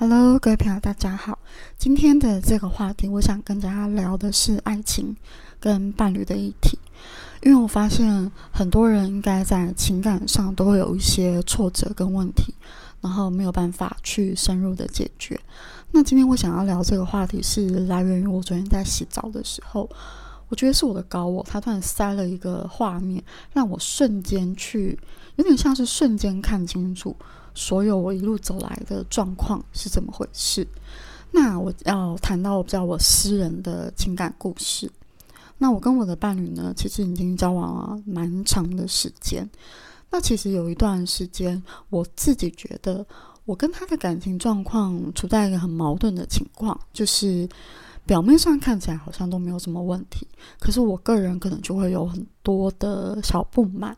Hello，各位朋友，大家好。今天的这个话题，我想跟大家聊的是爱情跟伴侣的议题。因为我发现很多人应该在情感上都会有一些挫折跟问题，然后没有办法去深入的解决。那今天我想要聊这个话题，是来源于我昨天在洗澡的时候，我觉得是我的高我，他突然塞了一个画面，让我瞬间去，有点像是瞬间看清楚。所有我一路走来的状况是怎么回事？那我要谈到比较我私人的情感故事。那我跟我的伴侣呢，其实已经交往了蛮长的时间。那其实有一段时间，我自己觉得我跟他的感情状况处在一个很矛盾的情况，就是表面上看起来好像都没有什么问题，可是我个人可能就会有很多的小不满。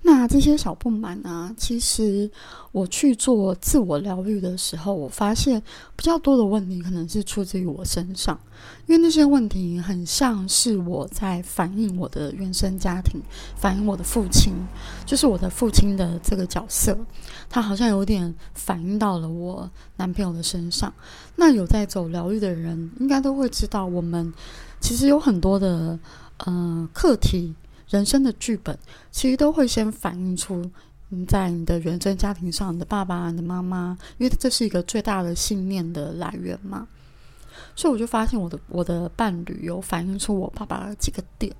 那这些小不满呢？其实我去做自我疗愈的时候，我发现比较多的问题可能是出自于我身上，因为那些问题很像是我在反映我的原生家庭，反映我的父亲，就是我的父亲的这个角色，他好像有点反映到了我男朋友的身上。那有在走疗愈的人，应该都会知道，我们其实有很多的呃课题。人生的剧本其实都会先反映出你在你的原生家庭上，你的爸爸、你的妈妈，因为这是一个最大的信念的来源嘛。所以我就发现我的我的伴侣有反映出我爸爸的几个点。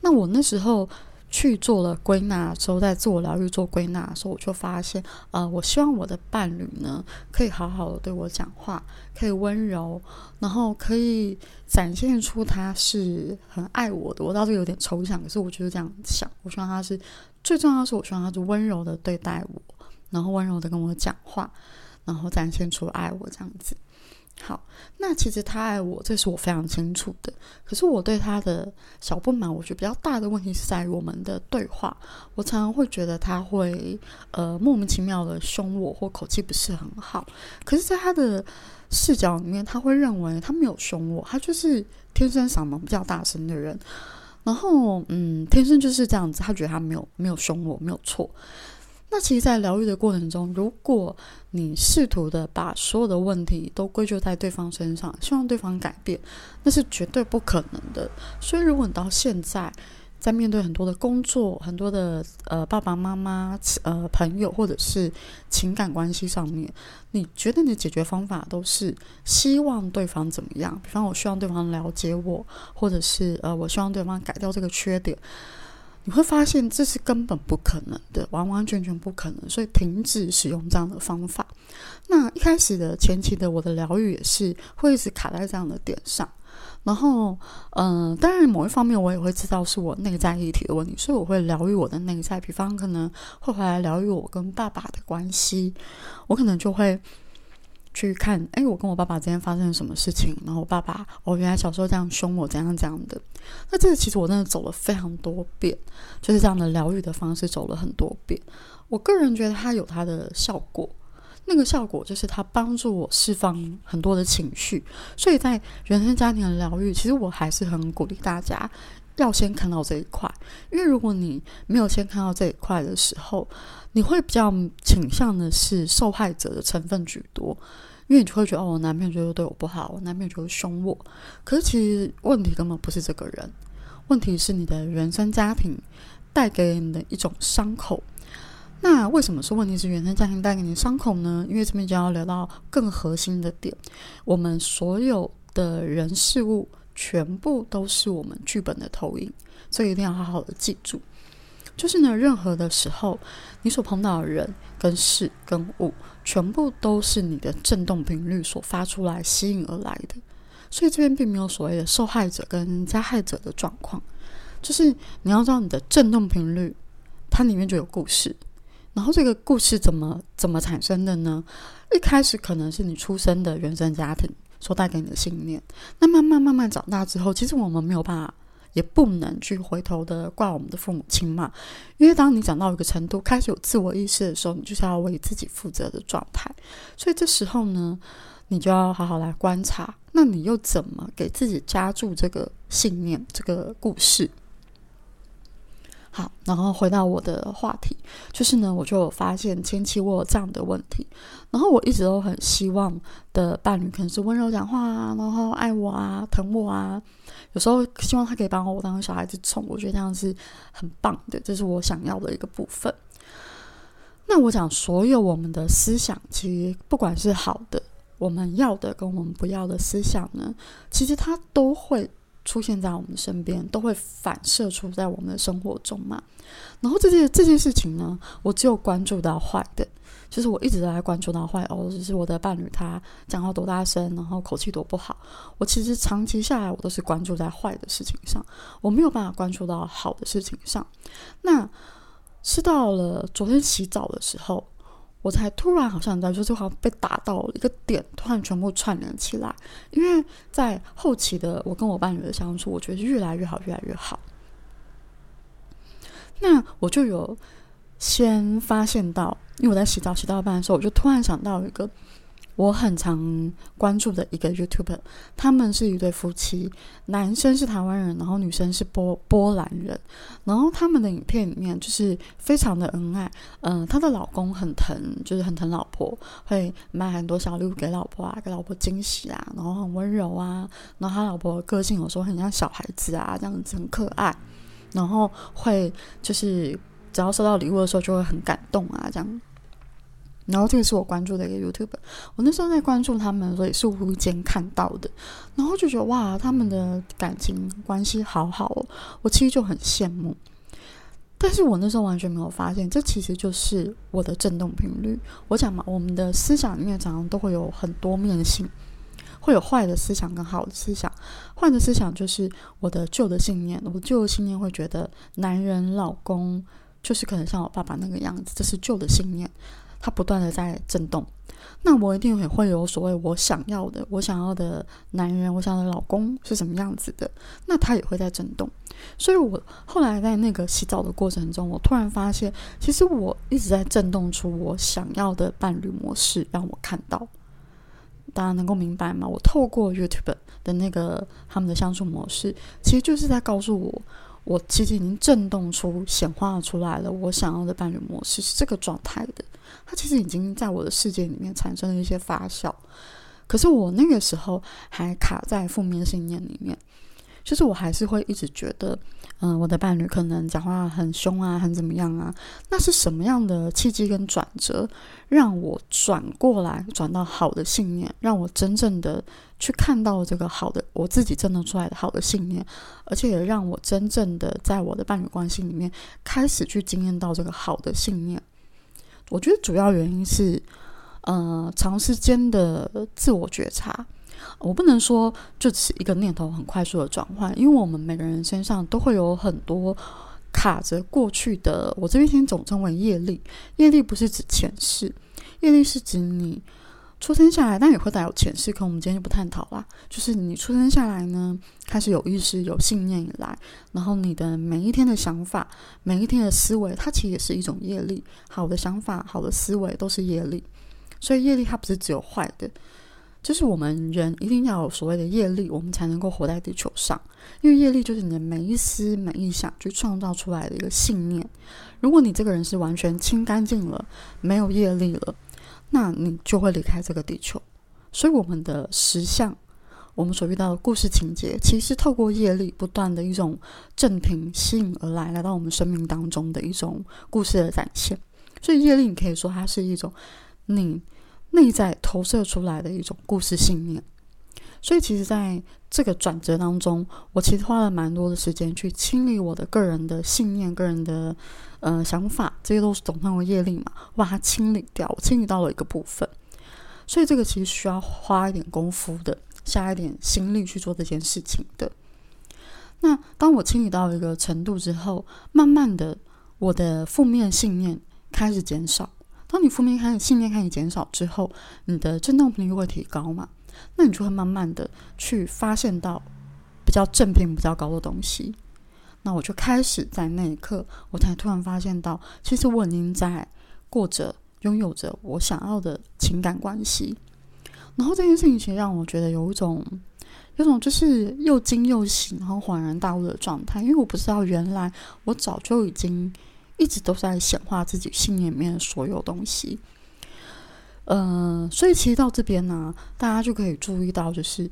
那我那时候。去做了归纳之后，在自我疗愈做归纳的时候，我就发现，呃，我希望我的伴侣呢，可以好好的对我讲话，可以温柔，然后可以展现出他是很爱我的。我倒是有点抽象，可是我就是这样想。我希望他是最重要的是，我希望他是温柔的对待我，然后温柔的跟我讲话，然后展现出爱我这样子。好，那其实他爱我，这是我非常清楚的。可是我对他的小不满，我觉得比较大的问题是在于我们的对话。我常常会觉得他会呃莫名其妙的凶我，或口气不是很好。可是，在他的视角里面，他会认为他没有凶我，他就是天生嗓门比较大声的人。然后，嗯，天生就是这样子，他觉得他没有没有凶我，没有错。那其实，在疗愈的过程中，如果你试图的把所有的问题都归咎在对方身上，希望对方改变，那是绝对不可能的。所以，如果你到现在在面对很多的工作、很多的呃爸爸妈妈、呃朋友或者是情感关系上面，你觉得你的解决方法都是希望对方怎么样？比方，我希望对方了解我，或者是呃，我希望对方改掉这个缺点。你会发现这是根本不可能的，完完全全不可能，所以停止使用这样的方法。那一开始的前期的我的疗愈也是会一直卡在这样的点上，然后，嗯，当然某一方面我也会知道是我内在议题的问题，所以我会疗愈我的内在，比方可能会回来疗愈我跟爸爸的关系，我可能就会。去看，哎，我跟我爸爸之间发生了什么事情？然后我爸爸，哦，原来小时候这样凶我，怎样怎样的。那这个其实我真的走了非常多遍，就是这样的疗愈的方式走了很多遍。我个人觉得它有它的效果，那个效果就是它帮助我释放很多的情绪。所以在原生家庭的疗愈，其实我还是很鼓励大家要先看到这一块，因为如果你没有先看到这一块的时候，你会比较倾向的是受害者的成分居多，因为你就会觉得哦，我男朋友就是对我不好，我男朋友就是凶我。可是其实问题根本不是这个人，问题是你的原生家庭带给你的一种伤口。那为什么说问题是原生家庭带给你伤口呢？因为这边就要聊到更核心的点，我们所有的人事物全部都是我们剧本的投影，所以一定要好好的记住。就是呢，任何的时候，你所碰到的人、跟事、跟物，全部都是你的振动频率所发出来、吸引而来的。所以这边并没有所谓的受害者跟加害者的状况。就是你要知道，你的振动频率，它里面就有故事。然后这个故事怎么怎么产生的呢？一开始可能是你出生的原生家庭所带给你的信念。那慢慢慢慢长大之后，其实我们没有办法。也不能去回头的怪我们的父母亲嘛，因为当你长到一个程度，开始有自我意识的时候，你就是要为自己负责的状态。所以这时候呢，你就要好好来观察，那你又怎么给自己加注这个信念、这个故事？好，然后回到我的话题，就是呢，我就发现前期我有这样的问题，然后我一直都很希望的伴侣可能是温柔讲话啊，然后爱我啊，疼我啊，有时候希望他可以把我当小孩子宠，我觉得这样是很棒的，这是我想要的一个部分。那我讲，所有我们的思想，其实不管是好的，我们要的跟我们不要的思想呢，其实它都会。出现在我们身边，都会反射出在我们的生活中嘛。然后这件这件事情呢，我只有关注到坏的，就是我一直都在关注到坏哦，就是我的伴侣他讲话多大声，然后口气多不好。我其实长期下来，我都是关注在坏的事情上，我没有办法关注到好的事情上。那是到了昨天洗澡的时候。我才突然好像在说，就好像被打到一个点，突然全部串联起来。因为在后期的我跟我伴侣的相处，我觉得越来越好，越来越好。那我就有先发现到，因为我在洗澡洗到一半的时候，我就突然想到一个。我很常关注的一个 YouTuber，他们是一对夫妻，男生是台湾人，然后女生是波波兰人，然后他们的影片里面就是非常的恩爱，嗯，她的老公很疼，就是很疼老婆，会买很多小礼物给老婆啊，给老婆惊喜啊，然后很温柔啊，然后他老婆个性有时候很像小孩子啊，这样子很可爱，然后会就是只要收到礼物的时候就会很感动啊，这样。然后这个是我关注的一个 YouTube，我那时候在关注他们，所以是无意间看到的，然后就觉得哇，他们的感情关系好好哦，我其实就很羡慕。但是我那时候完全没有发现，这其实就是我的振动频率。我讲嘛，我们的思想里面常常都会有很多面性，会有坏的思想跟好的思想。坏的思想就是我的旧的信念，我旧的信念会觉得男人、老公就是可能像我爸爸那个样子，这是旧的信念。它不断的在震动，那我一定也会有所谓我想要的，我想要的男人，我想要的老公是什么样子的，那他也会在震动。所以我后来在那个洗澡的过程中，我突然发现，其实我一直在震动出我想要的伴侣模式，让我看到。大家能够明白吗？我透过 YouTube 的那个他们的相处模式，其实就是在告诉我。我其实已经震动出、显化出来了，我想要的伴侣模式是这个状态的。它其实已经在我的世界里面产生了一些发酵，可是我那个时候还卡在负面信念里面。就是我还是会一直觉得，嗯，我的伴侣可能讲话很凶啊，很怎么样啊？那是什么样的契机跟转折，让我转过来，转到好的信念，让我真正的去看到这个好的，我自己真的出来的好的信念，而且也让我真正的在我的伴侣关系里面开始去经验到这个好的信念。我觉得主要原因是，呃，长时间的自我觉察。我不能说就是一个念头很快速的转换，因为我们每个人身上都会有很多卡着过去的。我这边先总称为业力，业力不是指前世，业力是指你出生下来，但也会带有前世。可我们今天就不探讨啦。就是你出生下来呢，开始有意识、有信念以来，然后你的每一天的想法、每一天的思维，它其实也是一种业力。好的想法、好的思维都是业力，所以业力它不是只有坏的。就是我们人一定要有所谓的业力，我们才能够活在地球上。因为业力就是你的每一思每一想去创造出来的一个信念。如果你这个人是完全清干净了，没有业力了，那你就会离开这个地球。所以我们的实相，我们所遇到的故事情节，其实透过业力不断的一种正品吸引而来，来到我们生命当中的一种故事的展现。所以业力，你可以说它是一种你。内在投射出来的一种故事信念，所以其实在这个转折当中，我其实花了蛮多的时间去清理我的个人的信念、个人的呃想法，这些都是总称为业力嘛，我把它清理掉，我清理到了一个部分，所以这个其实需要花一点功夫的，下一点心力去做这件事情的。那当我清理到一个程度之后，慢慢的，我的负面信念开始减少。当你负面开始信念开始减少之后，你的振动频率会提高嘛？那你就会慢慢的去发现到比较正品比较高的东西。那我就开始在那一刻，我才突然发现到，其实我已经在过着拥有着我想要的情感关系。然后这件事情其实让我觉得有一种有种就是又惊又喜，然后恍然大悟的状态。因为我不知道原来我早就已经一直都在显化自己心里面所有东西。嗯，所以其实到这边呢，大家就可以注意到，就是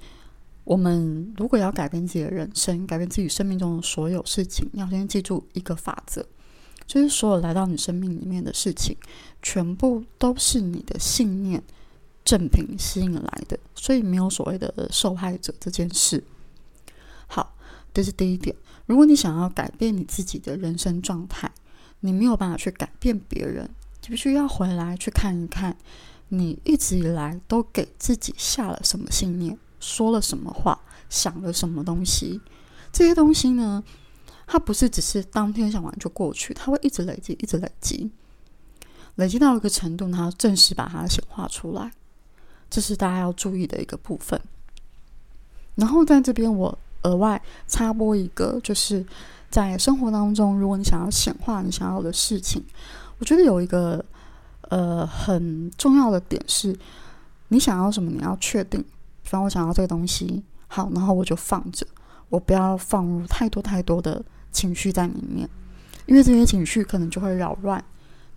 我们如果要改变自己的人生，改变自己生命中的所有事情，要先记住一个法则，就是所有来到你生命里面的事情，全部都是你的信念。正品吸引来的，所以没有所谓的受害者这件事。好，这是第一点。如果你想要改变你自己的人生状态，你没有办法去改变别人，就必须要回来去看一看，你一直以来都给自己下了什么信念，说了什么话，想了什么东西。这些东西呢，它不是只是当天想完就过去，它会一直累积，一直累积，累积到一个程度，它正式把它显化出来。这是大家要注意的一个部分。然后在这边，我额外插播一个，就是在生活当中，如果你想要显化你想要的事情，我觉得有一个呃很重要的点是，你想要什么，你要确定。比方我想要这个东西，好，然后我就放着，我不要放入太多太多的情绪在里面，因为这些情绪可能就会扰乱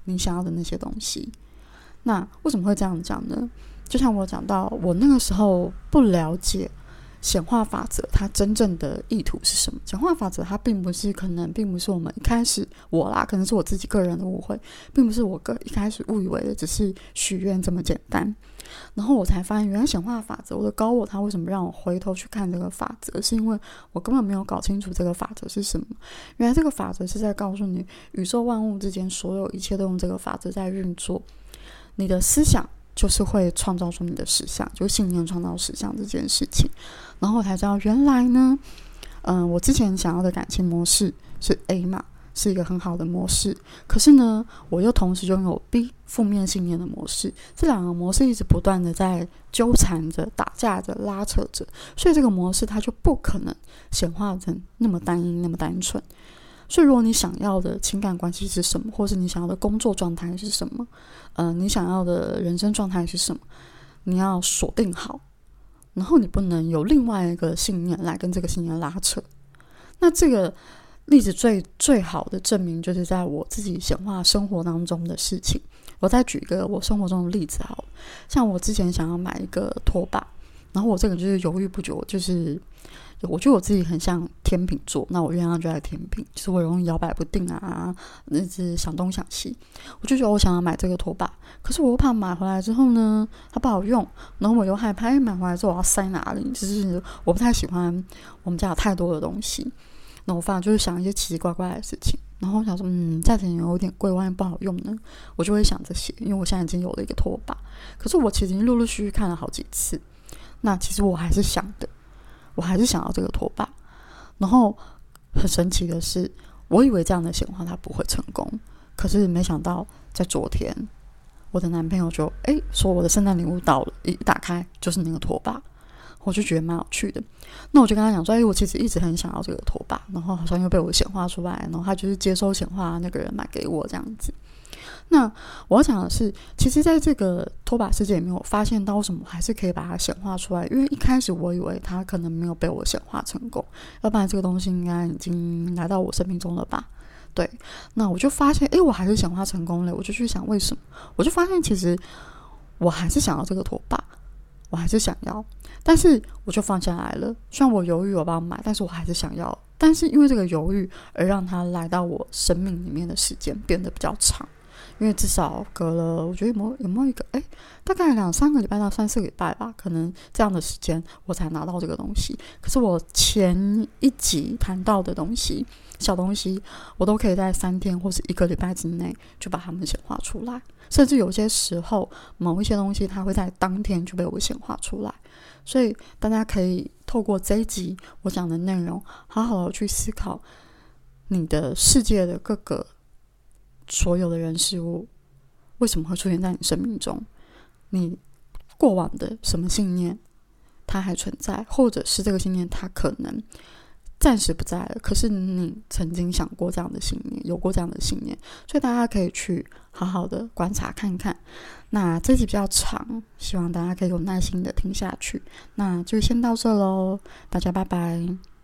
你想要的那些东西。那为什么会这样讲呢？就像我讲到，我那个时候不了解显化法则它真正的意图是什么。显化法则它并不是可能，并不是我们一开始我啦，可能是我自己个人的误会，并不是我个一开始误以为的只是许愿这么简单。然后我才发现，原来显化法则，我的高我他为什么让我回头去看这个法则，是因为我根本没有搞清楚这个法则是什么。原来这个法则是在告诉你，宇宙万物之间所有一切都用这个法则在运作，你的思想。就是会创造出你的实相，就信念创造实相这件事情，然后我才知道原来呢，嗯，我之前想要的感情模式是 A 嘛，是一个很好的模式，可是呢，我又同时拥有 B 负面信念的模式，这两个模式一直不断的在纠缠着、打架着、拉扯着，所以这个模式它就不可能显化成那么单一、那么单纯。所以，如果你想要的情感关系是什么，或是你想要的工作状态是什么，呃，你想要的人生状态是什么，你要锁定好，然后你不能有另外一个信念来跟这个信念拉扯。那这个例子最最好的证明，就是在我自己显化生活当中的事情。我再举一个我生活中的例子，好，像我之前想要买一个拖把，然后我这个就是犹豫不决，就是。我觉得我自己很像天秤座，那我月亮就在天秤，就是我容易摇摆不定啊，一直想东想西。我就觉得我想要买这个拖把，可是我又怕买回来之后呢，它不好用，然后我又害怕买回来之后我要塞哪里，就是我不太喜欢我们家有太多的东西。那我反正就是想一些奇奇怪怪的事情，然后我想说，嗯，价钱有点贵，万一不好用呢，我就会想这些。因为我现在已经有了一个拖把，可是我其实已经陆陆续续看了好几次，那其实我还是想的。我还是想要这个拖把，然后很神奇的是，我以为这样的显化它不会成功，可是没想到在昨天，我的男朋友就诶说我的圣诞礼物到了，一打开就是那个拖把，我就觉得蛮有趣的。那我就跟他讲说，诶，我其实一直很想要这个拖把，然后好像又被我显化出来，然后他就是接收显化那个人买给我这样子。那我要讲的是，其实在这个拖把世界里面，我发现到什么还是可以把它显化出来。因为一开始我以为它可能没有被我显化成功，要不然这个东西应该已经来到我生命中了吧？对，那我就发现，诶，我还是显化成功了。我就去想为什么，我就发现其实我还是想要这个拖把，我还是想要，但是我就放下来了。虽然我犹豫我帮买，但是我还是想要。但是因为这个犹豫，而让它来到我生命里面的时间变得比较长。因为至少隔了，我觉得有没有有没有一个哎，大概两三个礼拜到三四个礼拜吧，可能这样的时间我才拿到这个东西。可是我前一集谈到的东西，小东西，我都可以在三天或者一个礼拜之内就把它们显化出来，甚至有些时候某一些东西它会在当天就被我显化出来。所以大家可以透过这一集我讲的内容，好好的去思考你的世界的各个。所有的人事物为什么会出现在你生命中？你过往的什么信念它还存在，或者是这个信念它可能暂时不在了，可是你曾经想过这样的信念，有过这样的信念，所以大家可以去好好的观察看看。那这集比较长，希望大家可以有耐心的听下去。那就先到这喽，大家拜拜。